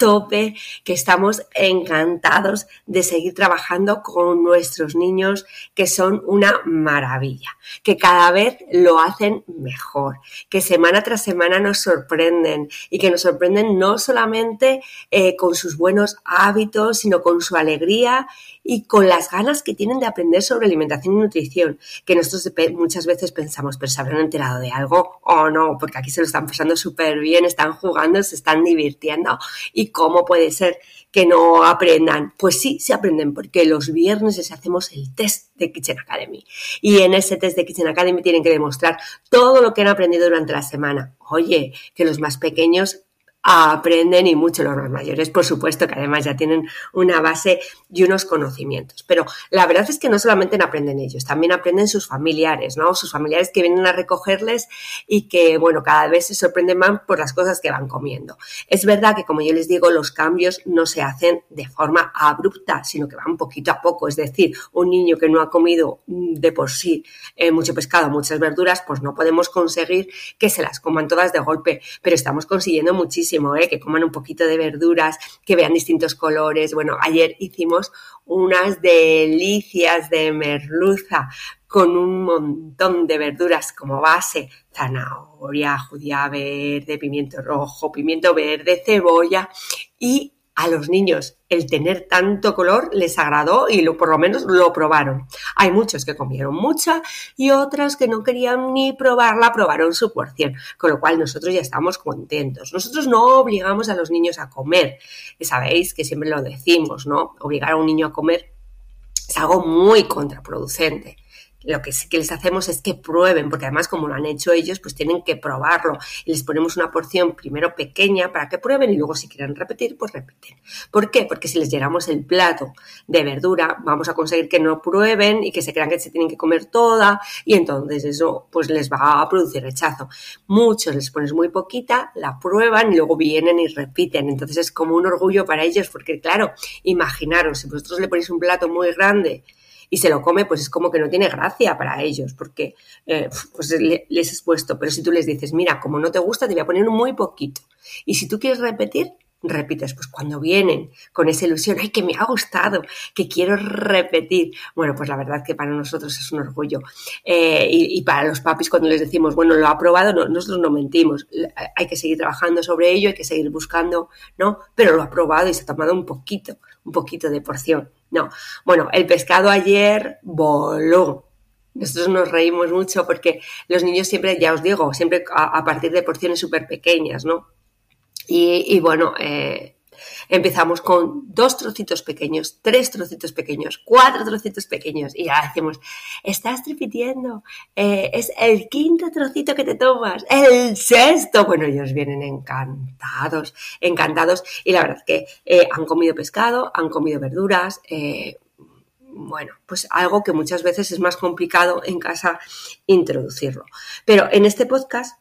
tope, que estamos encantados de seguir trabajando con nuestros niños, que son una maravilla, que cada vez lo hacen mejor, que semana tras semana nos sorprenden y que nos sorprenden no solamente eh, con sus buenos hábitos, sino con su alegría y con las ganas que tienen de aprender sobre alimentación y nutrición, que nosotros muchas veces pensamos, pero se habrán enterado de algo o no, porque aquí se lo están pasando súper bien, están jugando, se están divirtiendo y cómo puede ser que no aprendan. Pues sí, se aprenden porque los viernes les hacemos el test de Kitchen Academy y en ese test de Kitchen Academy tienen que demostrar todo lo que han aprendido durante la semana. Oye, que los más pequeños aprenden y mucho los más mayores, por supuesto, que además ya tienen una base y unos conocimientos. Pero la verdad es que no solamente aprenden ellos, también aprenden sus familiares, ¿no? Sus familiares que vienen a recogerles y que, bueno, cada vez se sorprenden más por las cosas que van comiendo. Es verdad que, como yo les digo, los cambios no se hacen de forma abrupta, sino que van poquito a poco. Es decir, un niño que no ha comido de por sí eh, mucho pescado, muchas verduras, pues no podemos conseguir que se las coman todas de golpe, pero estamos consiguiendo muchísimo ¿eh? que coman un poquito de verduras, que vean distintos colores. Bueno, ayer hicimos unas delicias de merluza con un montón de verduras como base, zanahoria, judía verde, pimiento rojo, pimiento verde, cebolla y a los niños el tener tanto color les agradó y lo, por lo menos lo probaron. Hay muchos que comieron mucha y otras que no querían ni probarla, probaron su porción, con lo cual nosotros ya estamos contentos. Nosotros no obligamos a los niños a comer, y sabéis que siempre lo decimos, ¿no? Obligar a un niño a comer es algo muy contraproducente lo que sí que les hacemos es que prueben, porque además como lo han hecho ellos, pues tienen que probarlo. Y les ponemos una porción primero pequeña para que prueben y luego si quieren repetir, pues repiten. ¿Por qué? Porque si les llenamos el plato de verdura, vamos a conseguir que no prueben y que se crean que se tienen que comer toda y entonces eso pues les va a producir rechazo. Muchos les pones muy poquita, la prueban y luego vienen y repiten. Entonces es como un orgullo para ellos porque claro, imaginaros, si vosotros le ponéis un plato muy grande, y se lo come, pues es como que no tiene gracia para ellos, porque eh, pues les has puesto. Pero si tú les dices, mira, como no te gusta, te voy a poner muy poquito. Y si tú quieres repetir, repites, pues cuando vienen con esa ilusión, ay, que me ha gustado, que quiero repetir, bueno, pues la verdad que para nosotros es un orgullo. Eh, y, para los papis cuando les decimos, bueno, lo ha probado, nosotros no mentimos, hay que seguir trabajando sobre ello, hay que seguir buscando, ¿no? Pero lo ha probado y se ha tomado un poquito, un poquito de porción. No, bueno, el pescado ayer voló. Nosotros nos reímos mucho porque los niños siempre, ya os digo, siempre a, partir de porciones súper pequeñas, ¿no? Y, bueno, eh, empezamos con dos trocitos pequeños, tres trocitos pequeños, cuatro trocitos pequeños y ya decimos, estás repitiendo, eh, es el quinto trocito que te tomas, el sexto. Bueno, ellos vienen encantados, encantados y la verdad que eh, han comido pescado, han comido verduras. Bueno, pues algo que muchas veces es más complicado en casa introducirlo. Pero en este podcast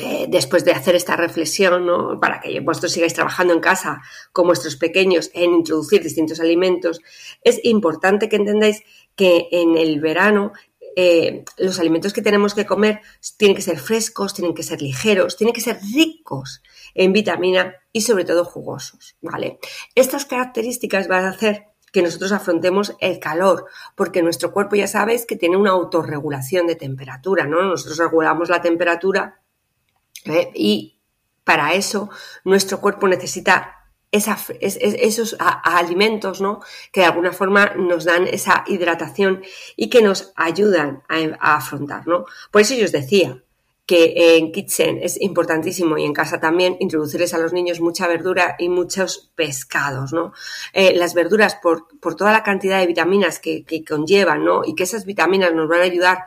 eh, después de hacer esta reflexión, para que vosotros sigáis trabajando en casa con vuestros pequeños en introducir distintos alimentos, es importante que entendáis que en el verano eh, los alimentos que tenemos que comer tienen que ser frescos, tienen que ser ligeros, tienen que ser ricos en vitamina y sobre todo jugosos, ¿vale? Estas características van a hacer que nosotros afrontemos el calor, porque nuestro cuerpo ya sabéis que tiene una autorregulación de temperatura, ¿no? Nosotros regulamos la temperatura ¿eh? Y para eso nuestro cuerpo necesita esos alimentos, ¿no? Que de alguna forma nos dan esa hidratación y que nos ayudan a, a afrontar, ¿no? Por eso yo os decía, que en Kitchen es importantísimo y en casa también introducirles a los niños mucha verdura y muchos pescados, ¿no? Eh, las verduras por, por, toda la cantidad de vitaminas que, que, conllevan, ¿no? Y que esas vitaminas nos van a ayudar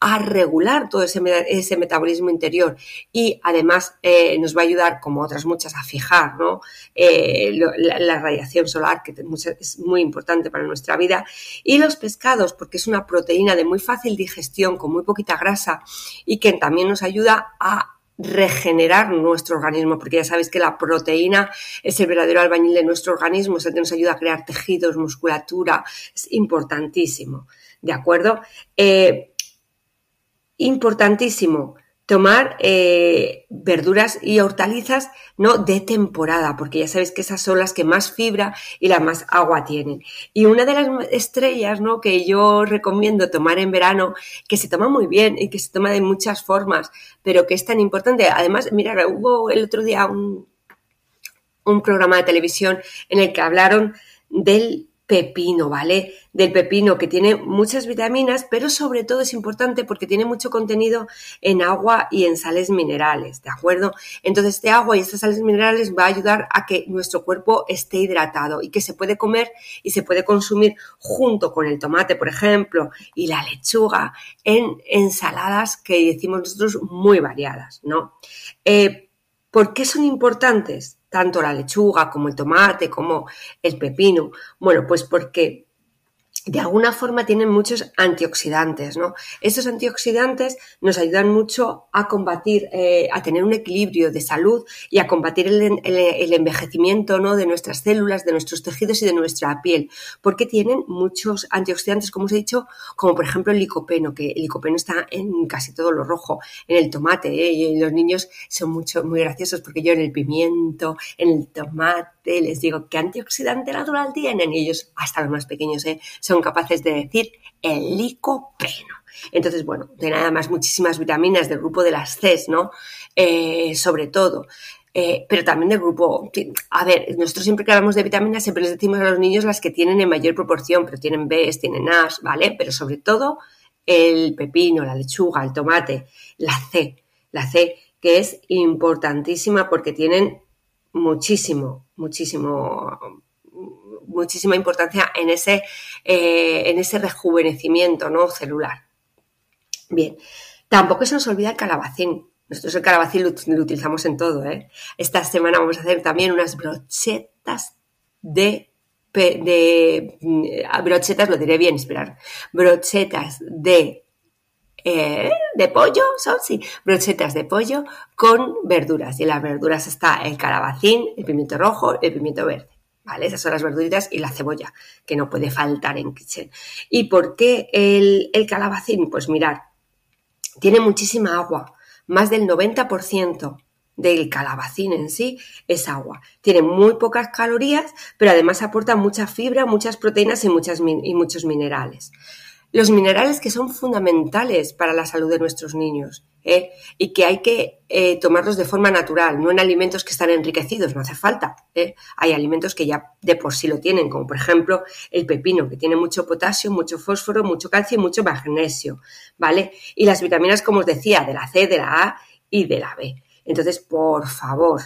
a regular todo ese, ese metabolismo interior y además eh, nos va a ayudar, como otras muchas, a fijar, ¿no? Eh, la, la, radiación solar, que es muy importante para nuestra vida. Y los pescados, porque es una proteína de muy fácil digestión, con muy poquita grasa y que también nos ayuda ayuda a regenerar nuestro organismo, porque ya sabéis que la proteína es el verdadero albañil de nuestro organismo, es el que nos ayuda a crear tejidos, musculatura, es importantísimo, ¿de acuerdo? Eh, importantísimo tomar eh, verduras y hortalizas no de temporada, porque ya sabéis que esas son las que más fibra y la más agua tienen. Y una de las estrellas ¿no? que yo recomiendo tomar en verano, que se toma muy bien y que se toma de muchas formas, pero que es tan importante. Además, mira, hubo el otro día un, un programa de televisión en el que hablaron del pepino, ¿vale? Del pepino que tiene muchas vitaminas, pero sobre todo es importante porque tiene mucho contenido en agua y en sales minerales, ¿de acuerdo? Entonces este agua y estas sales minerales va a ayudar a que nuestro cuerpo esté hidratado y que se puede comer y se puede consumir junto con el tomate, por ejemplo, y la lechuga en ensaladas que decimos nosotros muy variadas, ¿no? Eh, ¿Por qué son importantes? Tanto la lechuga como el tomate, como el pepino. Bueno, pues porque de alguna forma tienen muchos antioxidantes, ¿no? Estos antioxidantes nos ayudan mucho a combatir, eh, a tener un equilibrio de salud y a combatir el, el, envejecimiento, ¿no? De nuestras células, de nuestros tejidos y de nuestra piel, porque tienen muchos antioxidantes, como os he dicho, como por ejemplo el licopeno, que el licopeno está en casi todo lo rojo, en el tomate, ¿eh? y los niños son mucho, muy graciosos porque yo en el pimiento, en el tomate, les digo, ¿qué antioxidante natural tienen? Y ellos, hasta los más pequeños, ¿eh? son capaces de decir el licopeno. Entonces, bueno, tiene además muchísimas vitaminas del grupo de las Cs, ¿no? Eh, sobre todo. Eh, pero también del grupo, a ver, nosotros siempre que hablamos de vitaminas siempre les decimos a los niños las que tienen en mayor proporción, pero tienen B, tienen A, ¿vale? Pero sobre todo el pepino, la lechuga, el tomate, la C, la C, que es importantísima porque tienen muchísimo, muchísimo muchísima importancia en ese, eh, en ese rejuvenecimiento ¿no? celular. Bien, tampoco se nos olvida el calabacín. Nosotros el calabacín lo, utilizamos en todo. ¿eh? Esta semana vamos a hacer también unas brochetas de de mm, brochetas, lo diré bien, esperar, brochetas de, eh, de pollo, son sí, brochetas de pollo con verduras. Y en las verduras está el calabacín, el pimiento rojo, el pimiento verde. ¿vale? Esas son las verduritas y la cebolla, que no puede faltar en kitchen. ¿Y por qué el, el calabacín? Pues mirar, tiene muchísima agua, más del 90% del calabacín en sí es agua. Tiene muy pocas calorías, pero además aporta mucha fibra, muchas proteínas y, muchas, y muchos minerales los minerales que son fundamentales para la salud de nuestros niños ¿eh? y que hay que eh, tomarlos de forma natural, no en alimentos que están enriquecidos, no hace falta. ¿eh? Hay alimentos que ya de por sí lo tienen, como por ejemplo el pepino, que tiene mucho potasio, mucho fósforo, mucho calcio y mucho magnesio, ¿vale? Y las vitaminas, como os decía, de la C, de la A y de la B. Entonces, por favor,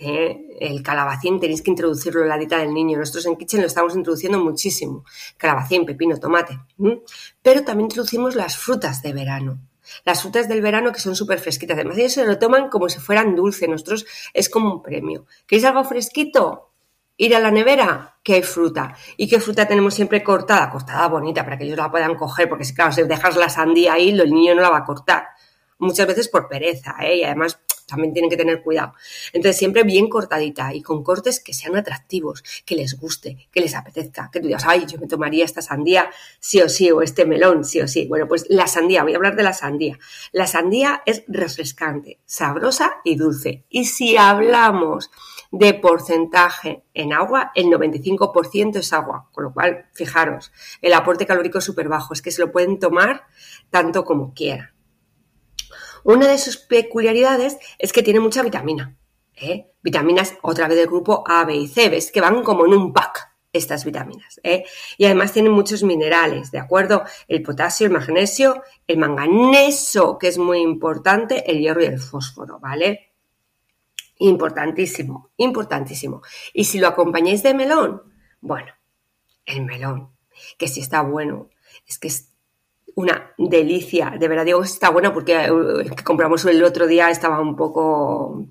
¿eh? el calabacín tenéis que introducirlo en la dieta del niño. Nosotros en Kitchen lo estamos introduciendo muchísimo. Calabacín, pepino, tomate. Pero también introducimos las frutas de verano. Las frutas del verano que son súper fresquitas. Además, ellos se lo toman como si fueran dulces. Nosotros es como un premio. ¿Queréis algo fresquito? Ir a la nevera, que hay fruta. ¿Y qué fruta tenemos siempre cortada? Cortada bonita, para que ellos la puedan coger, porque claro, si dejas la sandía ahí, el niño no la va a cortar. Muchas veces por pereza, ¿eh? Y además también tienen que tener cuidado. Entonces, siempre bien cortadita y con cortes que sean atractivos, que les guste, que les apetezca, que tú digas, ay, yo me tomaría esta sandía sí o sí, o este melón sí o sí. Bueno, pues la sandía, voy a hablar de la sandía. La sandía es refrescante, sabrosa y dulce. Y si hablamos de porcentaje en agua, el 95% es agua, con lo cual, fijaros, el aporte calórico es súper bajo, es que se lo pueden tomar tanto como quieran. Una de sus peculiaridades es que tiene mucha vitamina. ¿eh? Vitaminas otra vez del grupo A, B y C, ves que van como en un pack estas vitaminas. ¿eh? Y además tienen muchos minerales, ¿de acuerdo? El potasio, el magnesio, el manganeso, que es muy importante, el hierro y el fósforo, ¿vale? Importantísimo, importantísimo. Y si lo acompañáis de melón, bueno, el melón, que si está bueno, es que es una delicia. De verdad digo está bueno porque eh, compramos el otro día estaba un poco,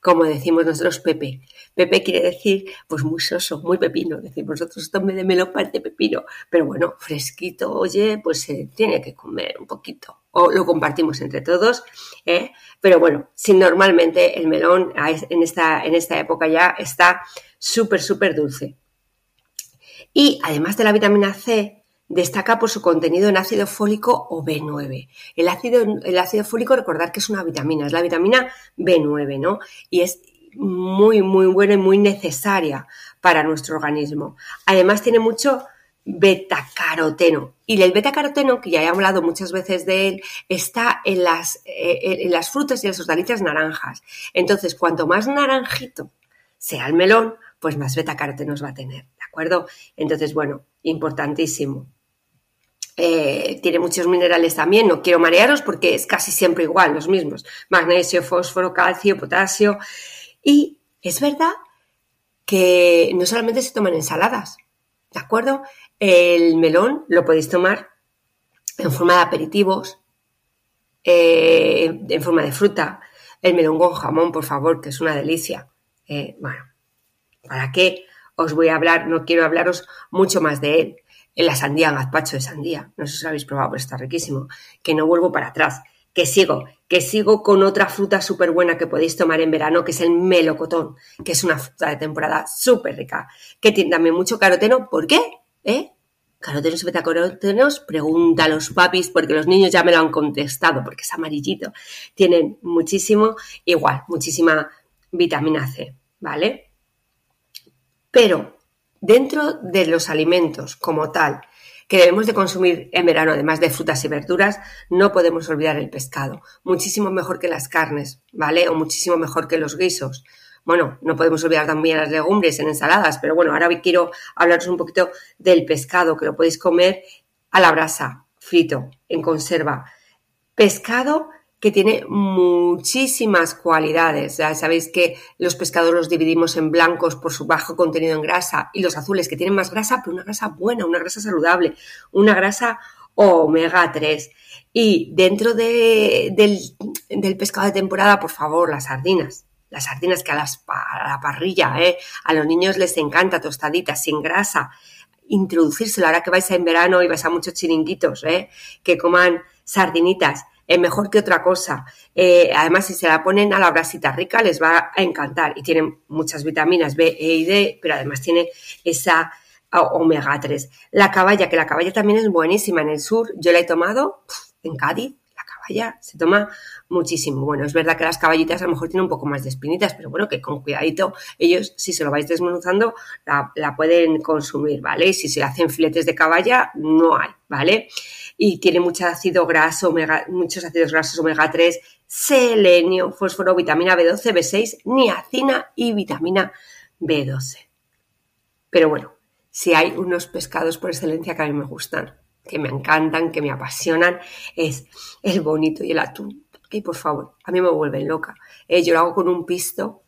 como decimos nosotros, pepe. Pepe quiere decir, pues muy soso, muy pepino. Decimos nosotros, esto me de melón parece pepino. Pero bueno, fresquito, oye, pues se tiene que comer un poquito. O lo compartimos entre todos. ¿eh? Pero bueno, si normalmente el melón en esta, en esta época ya está súper, súper dulce. Y además de la vitamina C, destaca por su contenido en ácido fólico o B9. El ácido, el ácido fólico, recordar que es una vitamina, es la vitamina B9, ¿no? Y es muy, muy buena y muy necesaria para nuestro organismo. Además, tiene mucho betacaroteno. Y el betacaroteno, que ya he hablado muchas veces de él, está en las, eh, en las frutas y las hortalizas naranjas. Entonces, cuanto más naranjito sea el melón, pues más betacarotenos va a tener, ¿de acuerdo? Entonces, bueno, importantísimo. Eh, tiene muchos minerales también, no quiero marearos porque es casi siempre igual, los mismos. Magnesio, fósforo, calcio, potasio. Y es verdad que no solamente se toman ensaladas, ¿de acuerdo? El melón lo podéis tomar en forma de aperitivos, eh, en forma de fruta. El melón con jamón, por favor, que es una delicia. Eh, bueno, ¿para qué os voy a hablar? No quiero hablaros mucho más de él en la sandía, gazpacho de sandía. No sé si lo habéis probado, pero está riquísimo. Que no vuelvo para atrás. Que sigo, que sigo con otra fruta súper buena que podéis tomar en verano, que es el melocotón, que es una fruta de temporada súper rica, que tiene también mucho caroteno. ¿Por qué? ¿Eh? Carotenos y betacarotenos, pregunta a los papis, porque los niños ya me lo han contestado, porque es amarillito. Tienen muchísimo, igual, muchísima vitamina C, ¿vale? Pero Dentro de los alimentos como tal que debemos de consumir en verano, además de frutas y verduras, no podemos olvidar el pescado. Muchísimo mejor que las carnes, ¿vale? O muchísimo mejor que los guisos. Bueno, no podemos olvidar también las legumbres en ensaladas, pero bueno, ahora quiero hablaros un poquito del pescado, que lo podéis comer a la brasa, frito, en conserva. Pescado que tiene muchísimas cualidades. Ya sabéis que los pescados los dividimos en blancos por su bajo contenido en grasa y los azules que tienen más grasa, pero una grasa buena, una grasa saludable, una grasa omega 3. Y dentro del, pescado de temporada, por favor, las sardinas. Las sardinas que a, la parrilla, ¿eh? a los niños les encanta tostaditas, sin grasa. Introducírselo ahora que vais en verano y vais a muchos chiringuitos, ¿eh? que coman sardinitas es mejor que otra cosa. Eh, además, si se la ponen a la brasita rica, les va a encantar. Y tienen muchas vitaminas B, E y D, pero además tiene esa omega 3. La caballa, que la caballa también es buenísima en el sur. Yo la he tomado en Cádiz. Se toma muchísimo. Bueno, es verdad que las caballitas a lo mejor tienen un poco más de espinitas, pero bueno, que con cuidadito ellos, si se lo vais desmenuzando, la, la pueden consumir, ¿vale? Y si se hacen filetes de caballa, no hay, ¿vale? y tiene mucho ácido graso, omega, muchos ácidos grasos omega 3, selenio, fósforo, vitamina B12, B6, niacina y vitamina B12. Pero bueno, si hay unos pescados por excelencia que a mí me gustan, que me encantan, que me apasionan, es el bonito y el atún. Y por favor, a mí me vuelven loca. Eh, yo lo hago con un pisto.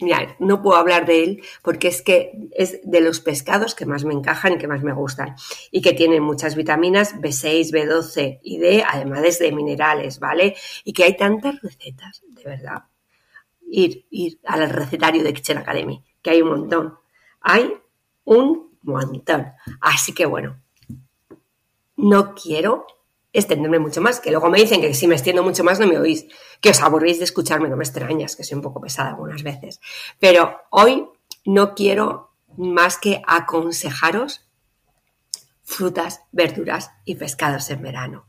Mira, no puedo hablar de él porque es que es de los pescados que más me encajan y que más me gustan y que tienen muchas vitaminas B6, B12 y D, además de minerales, ¿vale? Y que hay tantas recetas, de verdad. Ir, ir al recetario de Kitchen Academy, que hay un montón. Hay un montón. Así que bueno, no quiero extenderme mucho más, que luego me dicen que si me extiendo mucho más no me oís, que os aburrís de escucharme, no me extrañas, que soy un poco pesada algunas veces. Pero hoy no quiero más que aconsejaros frutas, verduras y pescados en verano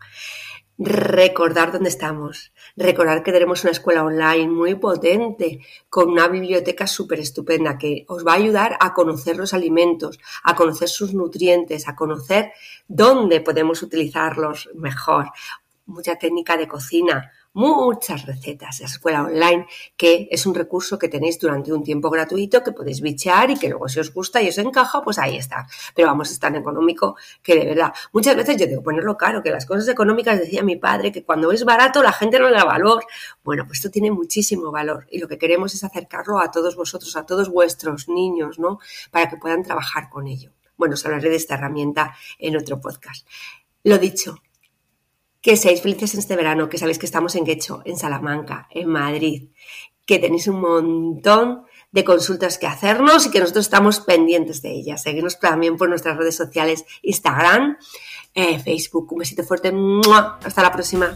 recordar dónde estamos, recordar que tenemos una escuela online muy potente, con una biblioteca súper estupenda que os va a ayudar a conocer los alimentos, a conocer sus nutrientes, a conocer dónde podemos utilizarlos mejor. Mucha técnica de cocina, muchas recetas. Esa escuela online que es un recurso que tenéis durante un tiempo gratuito que podéis bichear y que luego si os gusta y os encaja, pues ahí está. Pero vamos, es tan económico que de verdad, muchas veces yo digo ponerlo caro, que las cosas económicas decía mi padre que cuando es barato la gente no le da valor. Bueno, pues esto tiene muchísimo valor y lo que queremos es acercarlo a todos vosotros, a todos vuestros niños, ¿no? Para que puedan trabajar con ello. Bueno, os hablaré de esta herramienta en otro podcast. Lo dicho, que seáis felices en este verano, que sabéis que estamos en Guecho, en Salamanca, en Madrid, que tenéis un montón de consultas que hacernos y que nosotros estamos pendientes de ellas. Seguidnos también por nuestras redes sociales, Instagram, eh, Facebook. Un besito fuerte. Hasta la próxima.